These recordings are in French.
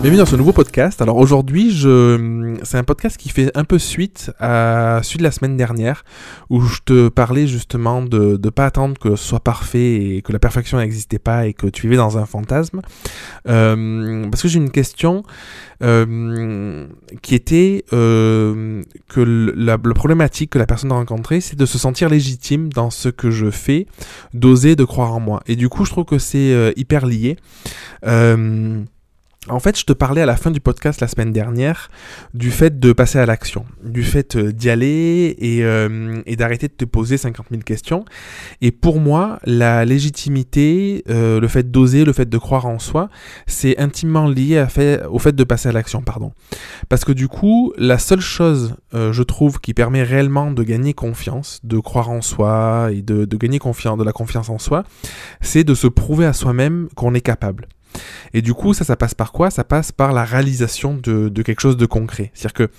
Bienvenue dans ce nouveau podcast. Alors aujourd'hui, je... c'est un podcast qui fait un peu suite à celui de la semaine dernière, où je te parlais justement de ne pas attendre que ce soit parfait et que la perfection n'existait pas et que tu vivais dans un fantasme. Euh, parce que j'ai une question euh, qui était euh, que la, problématique que la personne a rencontrée, c'est de se sentir légitime dans ce que je fais, d'oser, de croire en moi. Et du coup, je trouve que c'est hyper lié. En fait, je te parlais à la fin du podcast la semaine dernière du fait de passer à l'action, du fait euh, d'y aller euh, et, d'arrêter de te poser 50 000 questions. Et pour moi, la légitimité, euh, le fait d'oser, le fait de croire en soi, c'est intimement lié au fait de passer à l'action, pardon. Parce que du coup, la seule chose, je trouve, qui permet réellement de gagner confiance, de croire en soi et de, de gagner confiance, de la confiance en soi, c'est de se prouver à soi-même qu'on est capable. Et du coup, ça, ça passe par quoi? Ça passe par la réalisation de, quelque chose de concret. C'est-à-dire que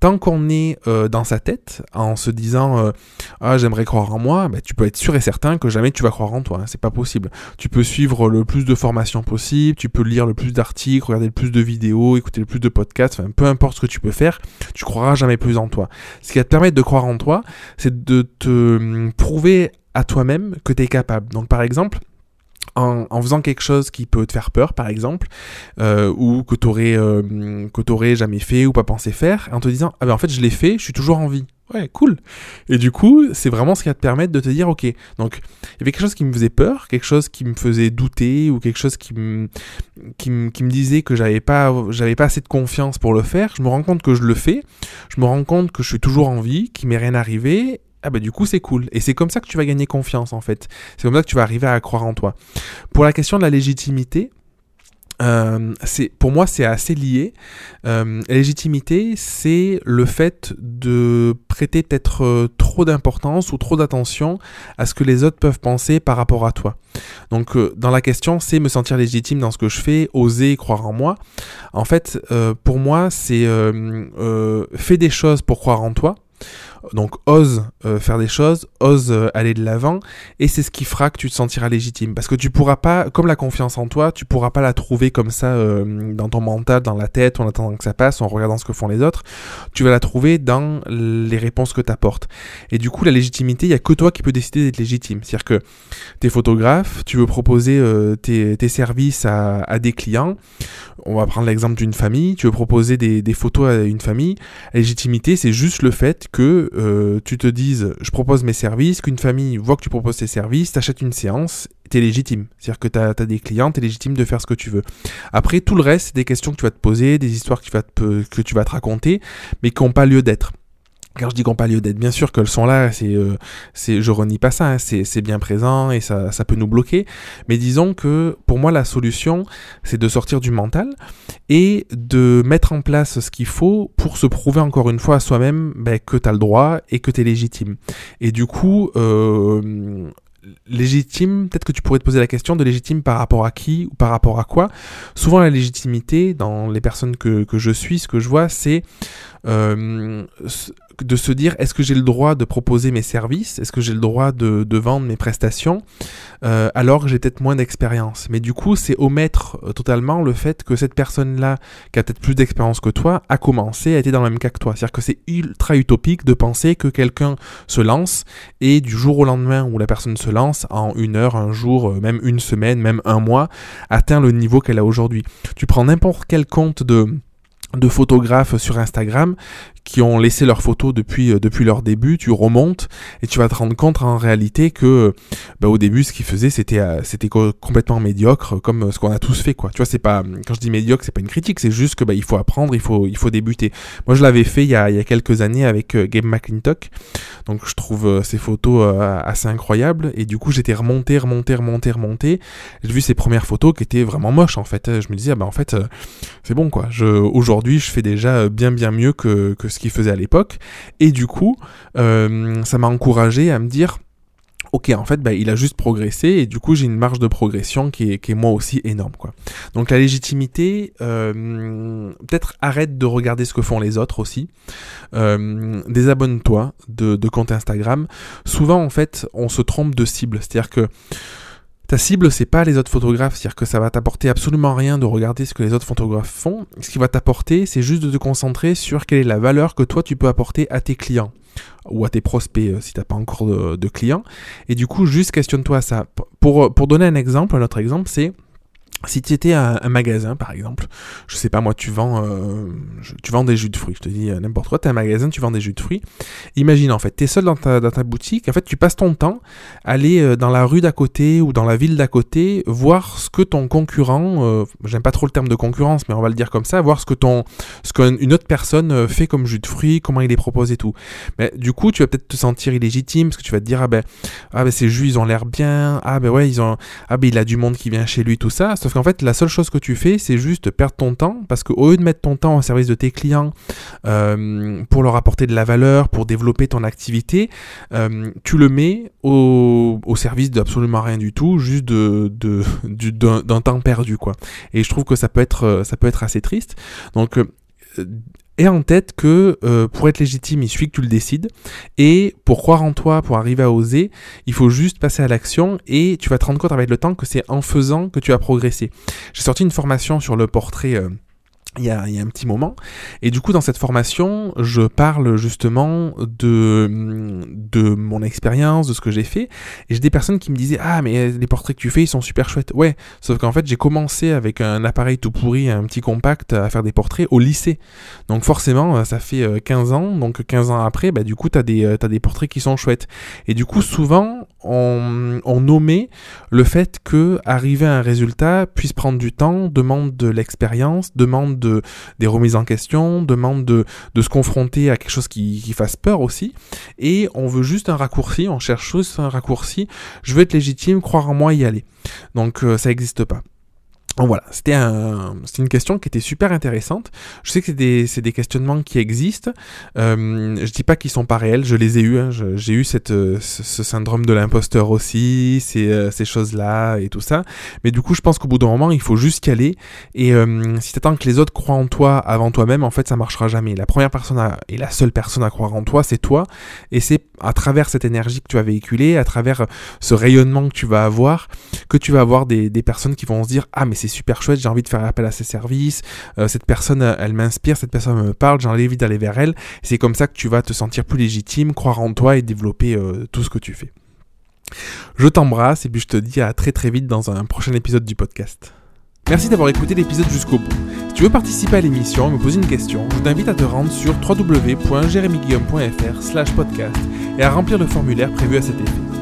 tant qu'on est euh, dans sa tête, en se disant euh, Ah, j'aimerais croire en moi, bah, tu peux être sûr et certain que jamais tu vas croire en toi. Hein, c'est pas possible. Tu peux suivre le plus de formations possible, tu peux lire le plus d'articles, regarder le plus de vidéos, écouter le plus de podcasts, peu importe ce que tu peux faire, tu croiras jamais plus en toi. Ce qui va te permettre de croire en toi, c'est de te hum, prouver à toi-même que tu es capable. Donc, par exemple, en, faisant quelque chose qui peut te faire peur, par exemple, euh, ou que tu aurais, euh, jamais fait ou pas pensé faire, en te disant ah ben en fait je l'ai fait, je suis toujours en vie. Ouais, cool. Et du coup, c'est vraiment ce qui va te permettre de te dire ok. Donc, il y avait quelque chose qui me faisait peur, quelque chose qui me faisait douter ou quelque chose qui me qui, me disait que j'avais pas j'avais pas assez de confiance pour le faire. Je me rends compte que je le fais. Je me rends compte que je suis toujours en vie, qu'il m'est rien arrivé ah bah du coup c'est cool. Et c'est comme ça que tu vas gagner confiance en fait. C'est comme ça que tu vas arriver à croire en toi. Pour la question de la légitimité, euh, c'est pour moi c'est assez lié. Euh, légitimité, c'est le fait de prêter peut-être euh, trop d'importance ou trop d'attention à ce que les autres peuvent penser par rapport à toi. Donc dans la question, c'est me sentir légitime dans ce que je fais, oser croire en moi. En fait, pour moi, c'est fais des choses pour croire en toi donc ose euh, faire des choses, ose euh, aller de l'avant, et c'est ce qui fera que tu te sentiras légitime. Parce que tu pourras pas, comme la confiance en toi, tu pourras pas la trouver comme ça euh, dans ton mental, dans la tête, en attendant que ça passe, en regardant ce que font les autres. Tu vas la trouver dans les réponses que tu apportes. Et du coup, la légitimité, il y a que toi qui peux décider d'être légitime. C'est-à-dire que tu es photographe, tu veux proposer tes, services à, des clients. On va prendre l'exemple d'une famille, tu veux proposer des, photos à une famille. La légitimité, c'est juste le fait que euh, tu te dises je propose mes services, qu'une famille voit que tu proposes tes services, t'achètes une séance, t'es légitime. C'est-à-dire que t'as as des clients, t'es légitime de faire ce que tu veux. Après, tout le reste, c'est des questions que tu vas te poser, des histoires que tu vas que tu vas te raconter, mais qui n'ont pas lieu d'être. Quand je dis qu'on pas lieu d'être, bien sûr qu'elles sont là, c'est, euh, je renie pas ça, hein, c'est, bien présent et ça, ça peut nous bloquer. Mais disons que pour moi, la solution, c'est de sortir du mental et de mettre en place ce qu'il faut pour se prouver encore une fois à soi-même ben, que tu as le droit et que tu es légitime. Et du coup, euh, légitime, peut-être que tu pourrais te poser la question de légitime par rapport à qui ou par rapport à quoi. Souvent la légitimité dans les personnes que, que je suis, ce que je vois, c'est euh, de se dire est-ce que j'ai le droit de proposer mes services, est-ce que j'ai le droit de, vendre mes prestations, euh, alors que j'ai peut-être moins d'expérience. Mais du coup, c'est omettre euh, totalement le fait que cette personne-là, qui a peut-être plus d'expérience que toi, a commencé, a été dans le même cas que toi. C'est-à-dire que c'est ultra utopique de penser que quelqu'un se lance et du jour au lendemain où la personne se lance, en une heure, un jour, euh, même une semaine, même un mois, atteint le niveau qu'elle a aujourd'hui. Tu prends n'importe quel compte de de photographes sur Instagram qui ont laissé leurs photos depuis, euh, depuis leur début, tu remontes et tu vas te rendre compte en réalité que bah, au début ce qu'ils faisaient c'était euh, c'était complètement médiocre comme euh, ce qu'on a tous fait quoi. Tu vois c'est pas quand je dis médiocre c'est pas une critique c'est juste que bah, il faut apprendre il faut il faut débuter. Moi je l'avais fait il y, a, il y a quelques années avec Game McClintock donc je trouve ces photos assez incroyables et du coup j'étais remonté remonté remonté remonté j'ai vu ces premières photos qui étaient vraiment moches en fait je me disais ah, bah en fait c'est bon quoi. Je aujourd'hui je fais déjà bien bien mieux que, que ce qu'il faisait à l'époque. Et du coup, euh, ça m'a encouragé à me dire, ok, en fait, bah, il a juste progressé et du coup, j'ai une marge de progression qui est, qui est, moi aussi énorme, quoi. Donc la légitimité, euh, peut-être arrête de regarder ce que font les autres aussi. Euh, désabonne-toi de, de compte Instagram. Souvent, en fait, on se trompe de cible, c'est-à-dire que Ta cible, c'est pas les autres photographes, c'est-à-dire que ça va t'apporter absolument rien de regarder ce que les autres photographes font. Ce qui va t'apporter, c'est juste de te concentrer sur quelle est la valeur que toi tu peux apporter à tes clients ou à tes prospects euh, si t'as pas encore de, clients. Et du coup, juste questionne-toi ça. Pour, pour donner un exemple, un autre exemple, c'est si tu étais un, un, magasin, par exemple, je sais pas moi, tu vends, euh, tu vends des jus de fruits, je te dis euh, n'importe quoi, tu un magasin, tu vends des jus de fruits. Imagine en fait, tu es seul dans ta, dans ta, boutique, en fait tu passes ton temps à aller euh, dans la rue d'à côté ou dans la ville d'à côté, voir ce que ton concurrent, j'aime pas trop le terme de concurrence, mais on va le dire comme ça, voir ce que ton, ce qu'une autre personne fait comme jus de fruits, comment il les propose et tout. Mais du coup, tu vas peut-être te sentir illégitime parce que tu vas te dire ah ben, ah ben ces jus ils ont l'air bien, ah ben ouais ils ont, ah ben il a du monde qui vient chez lui tout ça, sauf qu'en fait, la seule chose que tu fais, c'est juste perdre ton temps, parce qu'au lieu de mettre ton temps au service de tes clients, euh, pour leur apporter de la valeur, pour développer ton activité, euh, tu le mets au, au service d'absolument rien du tout, juste de, de, d'un temps perdu, quoi. Et je trouve que ça peut être, ça peut être assez triste. Donc, euh, et en tête que euh, pour être légitime, il suffit que tu le décides. Et pour croire en toi, pour arriver à oser, il faut juste passer à l'action et tu vas te rendre compte avec le temps que c'est en faisant que tu as progressé. J'ai sorti une formation sur le portrait. Euh, il y, a, un petit moment. Et du coup, dans cette formation, je parle justement de, de mon expérience, de ce que j'ai fait. Et j'ai des personnes qui me disaient Ah, mais les portraits que tu fais, ils sont super chouettes. Ouais, sauf qu'en fait, j'ai commencé avec un appareil tout pourri, un petit compact, à faire des portraits au lycée. Donc, forcément, ça fait 15 ans. Donc, 15 ans après, bah, du coup, tu as, as, des portraits qui sont chouettes. Et du coup, souvent, on, on nommait le fait que arriver à un résultat puisse prendre du temps, demande de l'expérience, demande de, des remises en question, demande de, de se confronter à quelque chose qui, qui, fasse peur aussi. Et on veut juste un raccourci, on cherche juste un raccourci. Je veux être légitime, croire en moi, y aller. Donc euh, ça n'existe pas. Donc voilà, c'était un, une question qui était super intéressante. Je sais que c'est des, des, questionnements qui existent. Euh, je dis pas qu'ils sont pas réels, je les ai eus. Hein. J'ai eu cette, ce, ce, syndrome de l'imposteur aussi, ces, euh, ces choses-là et tout ça. Mais du coup, je pense qu'au bout d'un moment, il faut juste y aller. Et euh, si t'attends que les autres croient en toi avant toi-même, en fait, ça marchera jamais. La première personne à, et la seule personne à croire en toi, c'est toi. Et c'est à travers cette énergie que tu vas véhiculer, à travers ce rayonnement que tu vas avoir, que tu vas avoir des, des personnes qui vont se dire ah mais c'est super chouette, j'ai envie de faire appel à ses services, euh, cette personne, elle m'inspire, cette personne me parle, j'ai envie d'aller vers elle. C'est comme ça que tu vas te sentir plus légitime, croire en toi et développer euh, tout ce que tu fais. Je t'embrasse et puis je te dis à très très vite dans un prochain épisode du podcast. Merci d'avoir écouté l'épisode jusqu'au bout. Si tu veux participer à l'émission et me poser une question, je t'invite à te rendre sur www.jeremyguillaume.fr slash podcast et à remplir le formulaire prévu à cet effet.